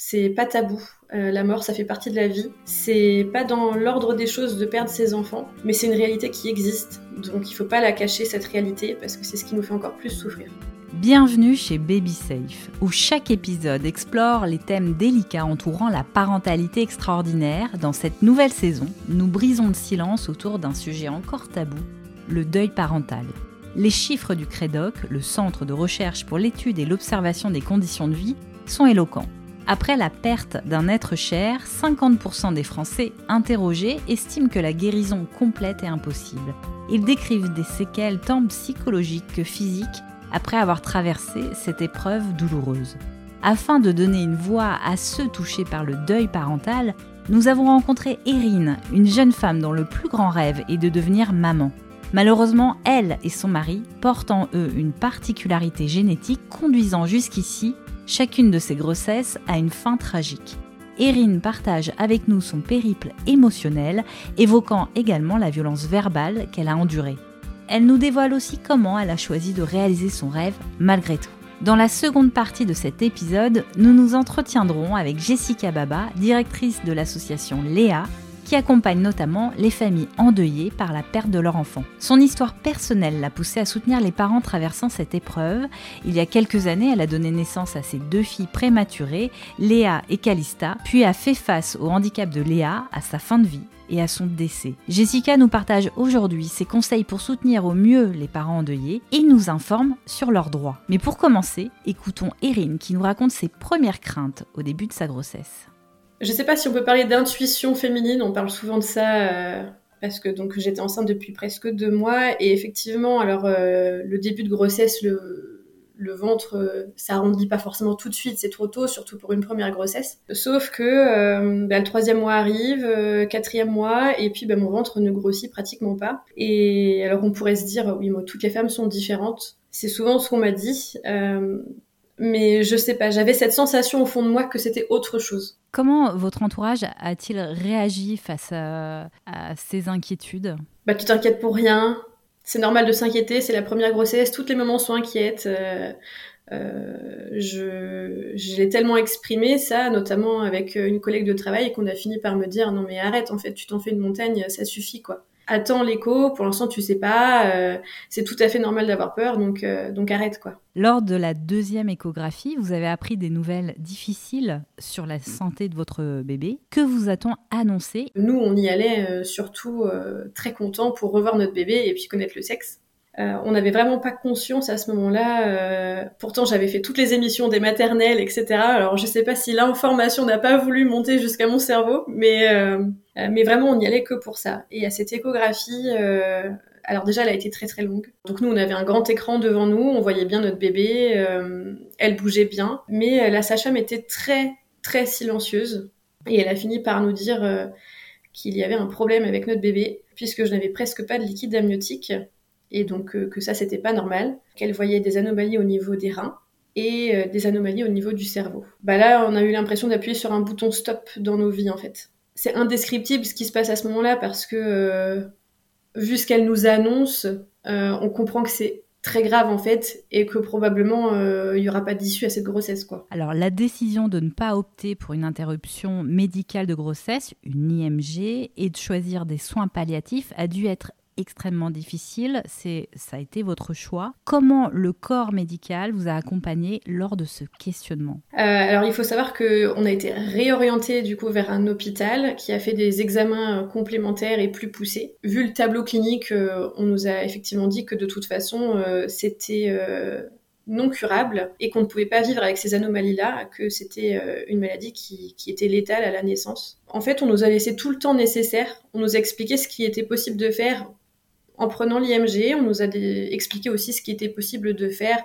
C'est pas tabou. Euh, la mort, ça fait partie de la vie. C'est pas dans l'ordre des choses de perdre ses enfants, mais c'est une réalité qui existe. Donc il faut pas la cacher, cette réalité, parce que c'est ce qui nous fait encore plus souffrir. Bienvenue chez Baby Safe, où chaque épisode explore les thèmes délicats entourant la parentalité extraordinaire. Dans cette nouvelle saison, nous brisons le silence autour d'un sujet encore tabou, le deuil parental. Les chiffres du CREDOC, le Centre de recherche pour l'étude et l'observation des conditions de vie, sont éloquents. Après la perte d'un être cher, 50% des Français interrogés estiment que la guérison complète est impossible. Ils décrivent des séquelles tant psychologiques que physiques après avoir traversé cette épreuve douloureuse. Afin de donner une voix à ceux touchés par le deuil parental, nous avons rencontré Erin, une jeune femme dont le plus grand rêve est de devenir maman. Malheureusement, elle et son mari portent en eux une particularité génétique conduisant jusqu'ici chacune de ces grossesses a une fin tragique. Erin partage avec nous son périple émotionnel, évoquant également la violence verbale qu'elle a endurée. Elle nous dévoile aussi comment elle a choisi de réaliser son rêve malgré tout. Dans la seconde partie de cet épisode, nous nous entretiendrons avec Jessica Baba, directrice de l'association Léa, qui accompagne notamment les familles endeuillées par la perte de leur enfant. Son histoire personnelle l'a poussée à soutenir les parents traversant cette épreuve. Il y a quelques années, elle a donné naissance à ses deux filles prématurées, Léa et Calista, puis a fait face au handicap de Léa, à sa fin de vie et à son décès. Jessica nous partage aujourd'hui ses conseils pour soutenir au mieux les parents endeuillés et nous informe sur leurs droits. Mais pour commencer, écoutons Erin qui nous raconte ses premières craintes au début de sa grossesse. Je sais pas si on peut parler d'intuition féminine, on parle souvent de ça euh, parce que donc j'étais enceinte depuis presque deux mois et effectivement, alors euh, le début de grossesse, le, le ventre, euh, ça arrondit pas forcément tout de suite, c'est trop tôt, surtout pour une première grossesse. Sauf que bah, le troisième mois arrive, quatrième mois, et puis bah, mon ventre ne grossit pratiquement pas. Et alors on pourrait se dire, oui, moi, toutes les femmes sont différentes. C'est souvent ce qu'on m'a dit mais je sais pas, j'avais cette sensation au fond de moi que c'était autre chose. Comment votre entourage a-t-il réagi face à, ces inquiétudes? Bah tu t'inquiètes pour rien, c'est normal de s'inquiéter, c'est la première grossesse, toutes les mamans sont inquiètes. Euh, euh, je, je l'ai tellement exprimé ça, notamment avec une collègue de travail, qu'on a fini par me dire non mais arrête, en fait, tu t'en fais une montagne, ça suffit quoi attends l'écho, pour l'instant tu sais pas, euh, c'est tout à fait normal d'avoir peur, donc, euh, donc arrête quoi. Lors de la deuxième échographie, vous avez appris des nouvelles difficiles sur la santé de votre bébé. Que vous a-t-on annoncé? Nous, on y allait euh, surtout très content pour revoir notre bébé et puis connaître le sexe. Euh, on n'avait vraiment pas conscience à ce moment-là. Euh, pourtant, j'avais fait toutes les émissions des maternelles, etc. Alors, je sais pas si l'information n'a pas voulu monter jusqu'à mon cerveau, mais euh, mais vraiment, on n'y allait que pour ça. Et à cette échographie, alors déjà, elle a été très très longue. Donc nous, on avait un grand écran devant nous, on voyait bien notre bébé, elle bougeait bien, mais la sage-femme était très très silencieuse et elle a fini par nous dire qu'il y avait un problème avec notre bébé puisque je n'avais presque pas de liquide amniotique et donc euh, que ça c'était pas normal, qu'elle voyait des anomalies au niveau des reins et euh, des anomalies au niveau du cerveau. Bah là, on a eu l'impression d'appuyer sur un bouton stop dans nos vies en fait. C'est indescriptible ce qui se passe à ce moment-là parce que euh, vu ce qu'elle nous annonce, on comprend que c'est très grave en fait et que probablement il n'y aura pas d'issue à cette grossesse quoi. Alors la décision de ne pas opter pour une interruption médicale de grossesse, une IMG, et de choisir des soins palliatifs a dû être extrêmement difficile, c'est ça a été votre choix. Comment le corps médical vous a accompagné lors de ce questionnement? Euh, Alors il faut savoir que on a été réorienté du coup vers un hôpital qui a fait des examens euh, complémentaires et plus poussés. Vu le tableau clinique, euh, on nous a effectivement dit que de toute façon c'était non curable et qu'on ne pouvait pas vivre avec ces anomalies-là, que c'était une maladie qui, qui, était létale à la naissance. En fait, on nous a laissé tout le temps nécessaire, on nous a expliqué ce qui était possible de faire en prenant l'IMG, on nous a expliqué aussi ce qui était possible de faire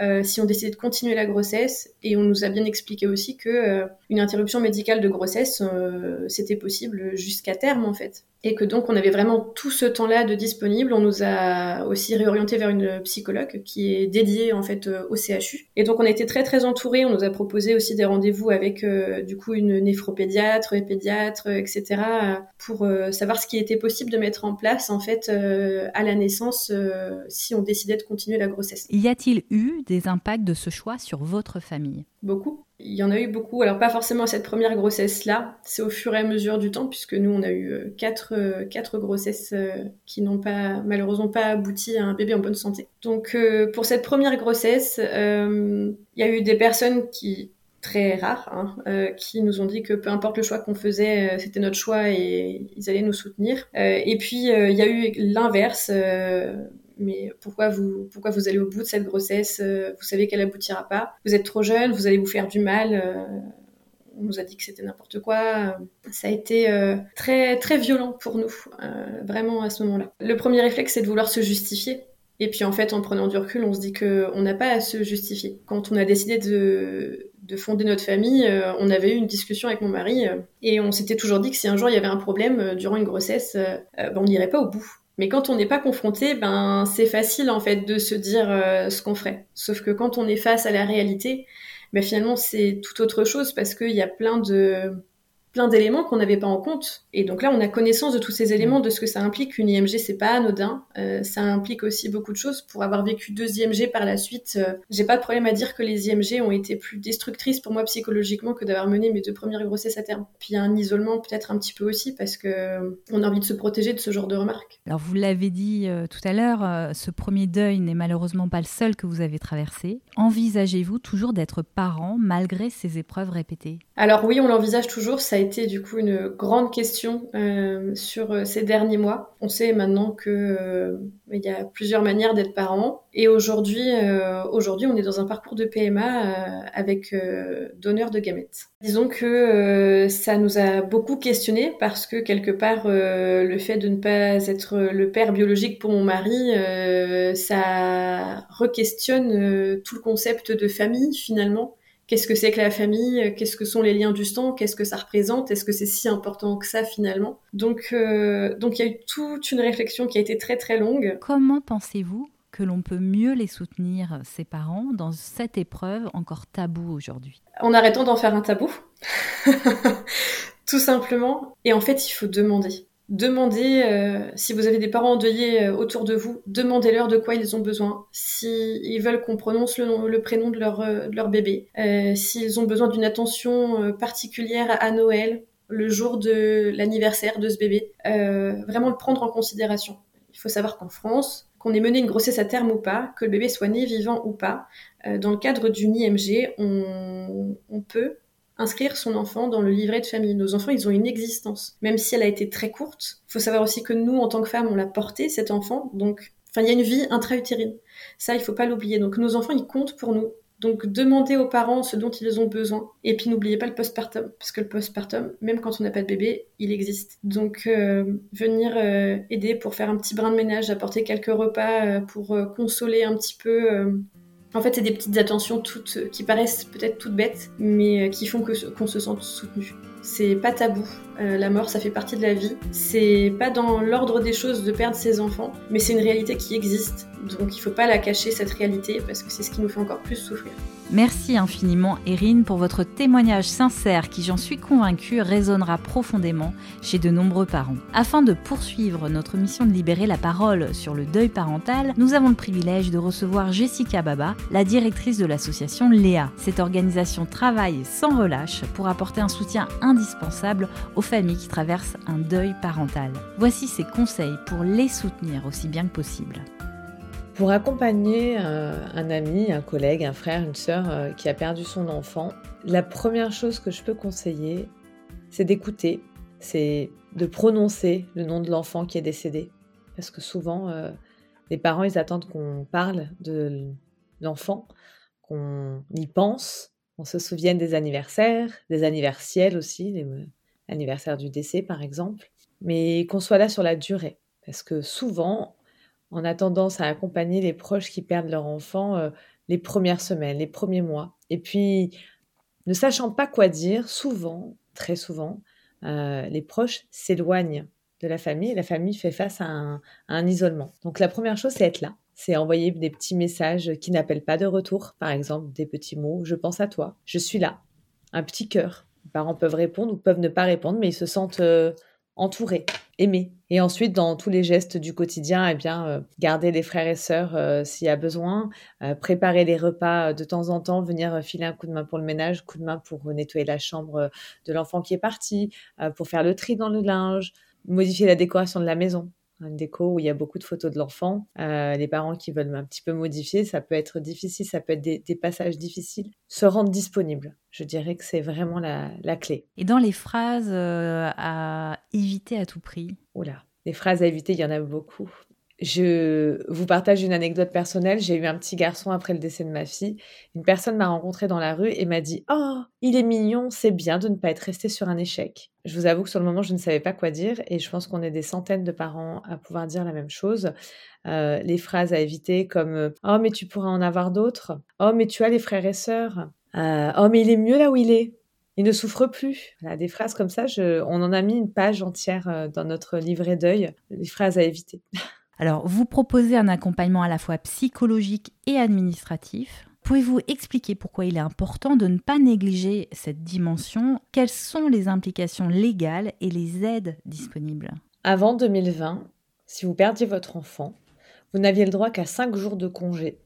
euh, si on décidait de continuer la grossesse et on nous a bien expliqué aussi que euh, une interruption médicale de grossesse euh, c'était possible jusqu'à terme en fait et que donc on avait vraiment tout ce temps-là de disponible. On nous a aussi réorienté vers une psychologue qui est dédiée en fait au CHU. Et donc on a été très très entourés. On nous a proposé aussi des rendez-vous avec du coup une néphropédiatre, et pédiatre, etc. pour savoir ce qui était possible de mettre en place en fait à la naissance si on décidait de continuer la grossesse. Y a-t-il eu des impacts de ce choix sur votre famille Beaucoup. Il y en a eu beaucoup. Alors pas forcément à cette première grossesse-là, c'est au fur et à mesure du temps, puisque nous on a eu euh, quatre, euh, quatre grossesses euh, qui n'ont pas malheureusement pas abouti à un bébé en bonne santé. Donc pour cette première grossesse, il y a eu des personnes qui très rares, hein, qui nous ont dit que peu importe le choix qu'on faisait, c'était notre choix et ils allaient nous soutenir. et puis il y a eu l'inverse mais pourquoi vous, pourquoi vous allez au bout de cette grossesse euh, Vous savez qu'elle aboutira pas. Vous êtes trop jeune, vous allez vous faire du mal. Euh, on nous a dit que c'était n'importe quoi. Ça a été euh, très très violent pour nous, vraiment à ce moment-là. Le premier réflexe, c'est de vouloir se justifier. Et puis en fait, en prenant du recul, on se dit qu'on n'a pas à se justifier. Quand on a décidé de, de fonder notre famille, on avait eu une discussion avec mon mari et on s'était toujours dit que si un jour il y avait un problème durant une grossesse, ben, on n'irait pas au bout. Mais quand on n'est pas confronté, ben c'est facile en fait de se dire euh, ce qu'on ferait. Sauf que quand on est face à la réalité, ben finalement c'est tout autre chose parce qu'il y a plein de plein d'éléments qu'on n'avait pas en compte. Et donc là, on a connaissance de tous ces éléments, de ce que ça implique. Une IMG, c'est pas anodin. Euh, ça implique aussi beaucoup de choses. Pour avoir vécu deux IMG par la suite, euh, j'ai pas de problème à dire que les IMG ont été plus destructrices pour moi psychologiquement que d'avoir mené mes deux premières grossesses à terme. Puis il y a un isolement peut-être un petit peu aussi parce que euh, on a envie de se protéger de ce genre de remarques. Alors vous l'avez dit tout à l'heure, ce premier deuil n'est malheureusement pas le seul que vous avez traversé. Envisagez-vous toujours d'être parent malgré ces épreuves répétées? Alors oui, on l'envisage toujours. Ça a été du coup une grande question euh, sur euh, ces derniers mois. On sait maintenant que euh, il y a plusieurs manières d'être parent et aujourd'hui aujourd'hui on est dans un parcours de PMA avec donneur de gamètes. Disons que ça nous a beaucoup questionné parce que quelque part le fait de ne pas être le père biologique pour mon mari ça re-questionne tout le concept de famille finalement qu'est-ce que c'est que la famille, qu'est-ce que sont les liens du sang, qu'est-ce que ça représente, est-ce que c'est si important que ça finalement? Donc, euh, donc il y a eu toute une réflexion qui a été très très longue. Comment pensez-vous que l'on peut mieux les soutenir, ces parents, dans cette épreuve encore taboue aujourd'hui? En arrêtant d'en faire un tabou, tout simplement. Et en fait, il faut demander demandez, euh, si vous avez des parents endeuillés euh, autour de vous, demandez-leur de quoi ils ont besoin. S'ils veulent qu'on prononce le, prénom de leur, euh, de leur bébé, s'ils ont besoin d'une attention particulière à Noël, le jour de l'anniversaire de ce bébé, vraiment le prendre en considération. Il faut savoir qu'en France, qu'on ait mené une grossesse à terme ou pas, que le bébé soit né vivant ou pas, dans le cadre d'une IMG, on, on peut inscrire son enfant dans le livret de famille. Nos enfants, ils ont une existence, même si elle a été très courte. Il faut savoir aussi que nous, en tant que femmes, on l'a porté, cet enfant. Donc, il y a une vie intra-utérine. Ça, il faut pas l'oublier. Donc, nos enfants, ils comptent pour nous. Donc, demandez aux parents ce dont ils ont besoin. Et puis, n'oubliez pas le postpartum, parce que le postpartum, même quand on n'a pas de bébé, il existe. Donc, euh, venir euh, aider pour faire un petit brin de ménage, apporter quelques repas, euh, pour consoler un petit peu en fait, c'est des petites attentions toutes euh, qui paraissent peut-être toutes bêtes, mais euh, qui font qu'on se sente soutenu. C'est pas tabou. Euh, la mort, ça fait partie de la vie. C'est pas dans l'ordre des choses de perdre ses enfants, mais c'est une réalité qui existe. Donc il faut pas la cacher, cette réalité, parce que c'est ce qui nous fait encore plus souffrir. Merci infiniment Erin pour votre témoignage sincère qui, j'en suis convaincue, résonnera profondément chez de nombreux parents. Afin de poursuivre notre mission de libérer la parole sur le deuil parental, nous avons le privilège de recevoir Jessica Baba, la directrice de l'association Léa. Cette organisation travaille sans relâche pour apporter un soutien indispensable aux familles qui traversent un deuil parental. Voici ses conseils pour les soutenir aussi bien que possible. Pour accompagner euh, un ami, un collègue, un frère, une sœur euh, qui a perdu son enfant, la première chose que je peux conseiller, c'est d'écouter, c'est de prononcer le nom de l'enfant qui est décédé. Parce que souvent, euh, les parents, ils attendent qu'on parle de l'enfant, qu'on y pense, qu'on se souvienne des anniversaires, des anniversaires aussi, l'anniversaire du décès par exemple, mais qu'on soit là sur la durée. Parce que souvent, on a tendance à accompagner les proches qui perdent leur enfant euh, les premières semaines, les premiers mois. Et puis, ne sachant pas quoi dire, souvent, très souvent, euh, les proches s'éloignent de la famille et la famille fait face à un, isolement. Donc la première chose, c'est être là. C'est envoyer des petits messages qui n'appellent pas de retour, par exemple des petits mots, je pense à toi, je suis là, un petit cœur. Les parents peuvent répondre ou peuvent ne pas répondre, mais ils se sentent euh, entourés. aimer. Et ensuite, dans tous les gestes du quotidien, eh bien, euh, garder les frères et sœurs euh, s'il y a besoin, préparer les repas de temps en temps, venir filer un coup de main pour le ménage, coup de main pour nettoyer la chambre de l'enfant qui est parti, pour faire le tri dans le linge, modifier la décoration de la maison une déco où il y a beaucoup de photos de l'enfant. les parents qui veulent un petit peu modifier, ça peut être difficile, ça peut être des, passages difficiles. Se rendre disponible, je dirais que c'est vraiment la, la, clé. Et dans les phrases à éviter à tout prix? Oula, les phrases à éviter, il y en a beaucoup. Je vous partage une anecdote personnelle. J'ai eu un petit garçon après le décès de ma fille. Une personne m'a rencontré dans la rue et m'a dit Oh, il est mignon, c'est bien de ne pas être resté sur un échec. Je vous avoue que sur le moment, je ne savais pas quoi dire et je pense qu'on est des centaines de parents à pouvoir dire la même chose. Euh, les phrases à éviter comme Oh, mais tu pourras en avoir d'autres. Oh, mais tu as les frères et sœurs. Euh, oh, mais il est mieux là où il est. Il ne souffre plus. des phrases comme ça, on en a mis une page entière euh, dans notre livret d'œil, les phrases à éviter. Alors, vous proposez un accompagnement à la fois psychologique et administratif. Pouvez-vous expliquer pourquoi il est important de ne pas négliger cette dimension? Quelles sont les implications légales et les aides disponibles? Avant 2020, si vous perdiez votre enfant, vous n'aviez le droit qu'à 5 jours de congé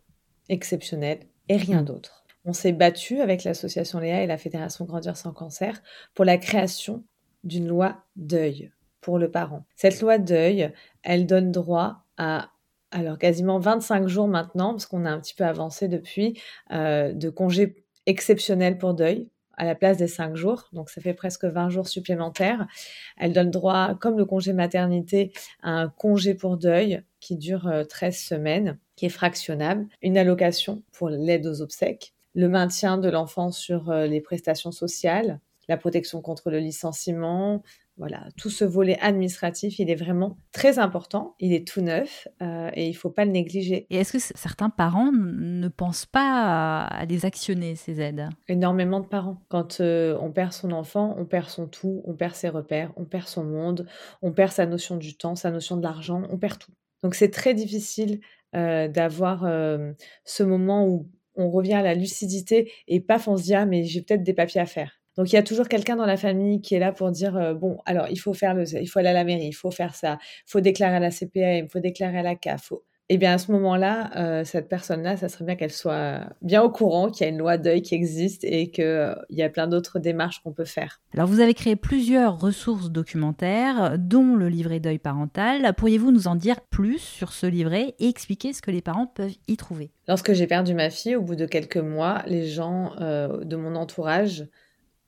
exceptionnel et rien d'autre. On s'est battu avec l'association Léa et la Fédération Grandir sans cancer pour la création d'une loi deuil pour le parent. Cette loi deuil, elle donne droit à alors quasiment 25 jours maintenant, parce qu'on a un petit peu avancé depuis, euh, de congés exceptionnels pour deuil à la place des 5 jours. Donc ça fait presque 20 jours supplémentaires. Elle donne droit, comme le congé maternité, à un congé pour deuil qui dure 13 euh, semaines, qui est fractionnable, une allocation pour l'aide aux obsèques, le maintien de l'enfant sur euh, les prestations sociales, la protection contre le licenciement, voilà, tout ce volet administratif, il est vraiment très important. Il est tout neuf euh, et il ne faut pas le négliger. Et est-ce que certains parents ne pensent pas à, les actionner, ces aides? Énormément de parents. Quand euh, on perd son enfant, on perd son tout, on perd ses repères, on perd son monde, on perd sa notion du temps, sa notion de l'argent, on perd tout. Donc c'est très difficile euh, d'avoir ce moment où on revient à la lucidité et paf, on se dit ah mais j'ai peut-être des papiers à faire. Donc il y a toujours quelqu'un dans la famille qui est là pour dire euh, bon alors il faut faire le il faut aller à la mairie, il faut faire ça, il faut déclarer à la CPAM, il faut déclarer à la CAF. Faut... Eh bien à ce moment-là, euh, cette personne-là, ça serait bien qu'elle soit bien au courant qu'il y a une loi deuil qui existe et qu'il euh, y a plein d'autres démarches qu'on peut faire. Alors vous avez créé plusieurs ressources documentaires, dont le livret deuil parental. Pourriez-vous nous en dire plus sur ce livret et expliquer ce que les parents peuvent y trouver? Lorsque j'ai perdu ma fille, au bout de quelques mois, les gens de mon entourage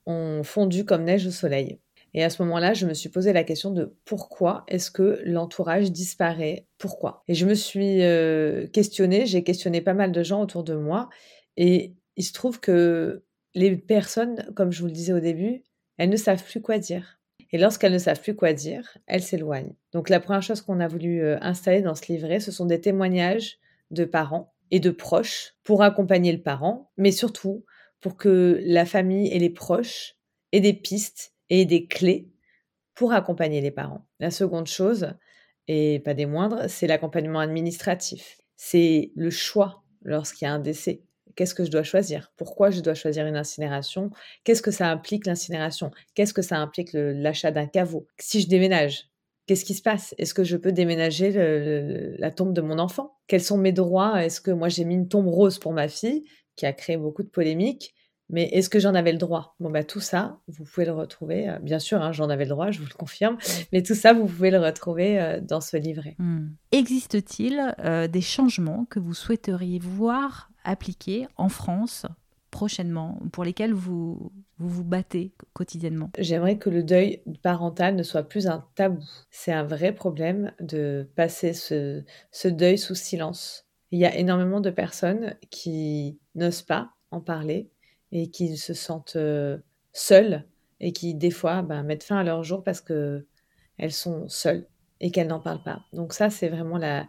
ont fondu comme neige au soleil. Et à ce moment-là, je me suis posé la question de pourquoi est-ce que l'entourage disparaît? Pourquoi? Et je me suis euh, questionnée, j'ai questionné pas mal de gens autour de moi, et il se trouve que les personnes, comme je vous le disais au début, elles ne savent plus quoi dire. Et lorsqu'elles ne savent plus quoi dire, elles s'éloignent. Donc la première chose qu'on a voulu euh, installer dans ce livret, ce sont des témoignages de parents et de proches pour accompagner le parent, mais surtout pour que la famille et les proches aient des pistes et des clés pour accompagner les parents. La seconde chose, et pas des moindres, c'est l'accompagnement administratif. C'est le choix lorsqu'il y a un décès. Qu'est-ce que je dois choisir? Pourquoi je dois choisir une incinération? Qu'est-ce que ça implique l'incinération? Qu'est-ce que ça implique l'achat d'un caveau? Si je déménage, qu'est-ce qui se passe? Est-ce que je peux déménager la tombe de mon enfant? Quels sont mes droits? Est-ce que moi j'ai mis une tombe rose pour ma fille? Qui a créé beaucoup de polémiques. Mais est-ce que j'en avais le droit? Bon, bah, tout ça, vous pouvez le retrouver. Euh, bien sûr, hein, j'en avais le droit, je vous le confirme. Mais tout ça, vous pouvez le retrouver euh, dans ce livret. Hmm. Existe-t-il euh, des changements que vous souhaiteriez voir appliqués en France prochainement, pour lesquels vous, vous vous battez quotidiennement? J'aimerais que le deuil parental ne soit plus un tabou. C'est un vrai problème de passer ce, ce deuil sous silence. Il y a énormément de personnes qui n'osent pas en parler et qui se sentent euh, seules et qui, des fois, ben, mettent fin à leur jour parce qu'elles sont seules et qu'elles n'en parlent pas. Donc ça, c'est vraiment la,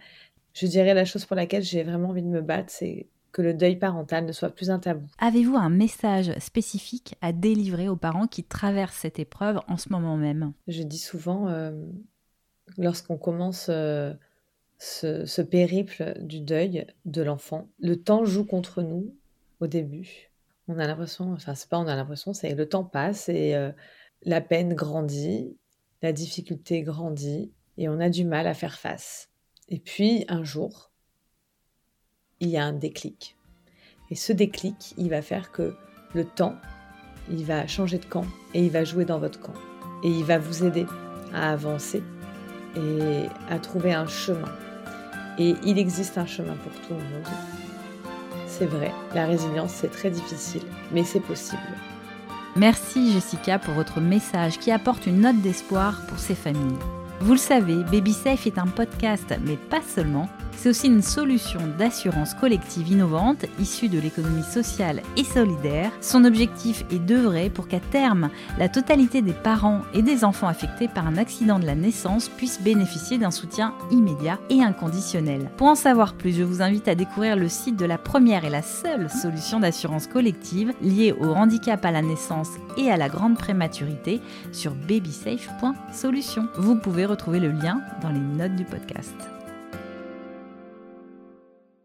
je dirais, la chose pour laquelle j'ai vraiment envie de me battre, c'est que le deuil parental ne soit plus un tabou. Avez-vous un message spécifique à délivrer aux parents qui traversent cette épreuve en ce moment même? Je dis souvent, euh, lorsqu'on commence euh, ce, périple du deuil de l'enfant. Le temps joue contre nous au début. On a l'impression, enfin c'est pas on a l'impression, c'est le temps passe et euh, la peine grandit, la difficulté grandit et on a du mal à faire face. Et puis un jour, il y a un déclic. Et ce déclic, il va faire que le temps, il va changer de camp et il va jouer dans votre camp. Et il va vous aider à avancer et à trouver un chemin. Et il existe un chemin pour tout le monde. C'est vrai, la résilience, c'est très difficile, mais c'est possible. Merci Jessica pour votre message qui apporte une note d'espoir pour ces familles. Vous le savez, Baby Safe est un podcast, mais pas seulement. C'est aussi une solution d'assurance collective innovante issue de l'économie sociale et solidaire. Son objectif est d'œuvrer pour qu'à terme, la totalité des parents et des enfants affectés par un accident de la naissance puissent bénéficier d'un soutien immédiat et inconditionnel. Pour en savoir plus, je vous invite à découvrir le site de la première et la seule solution d'assurance collective liée au handicap à la naissance et à la grande prématurité sur babysafe.solution. Vous pouvez retrouver le lien dans les notes du podcast.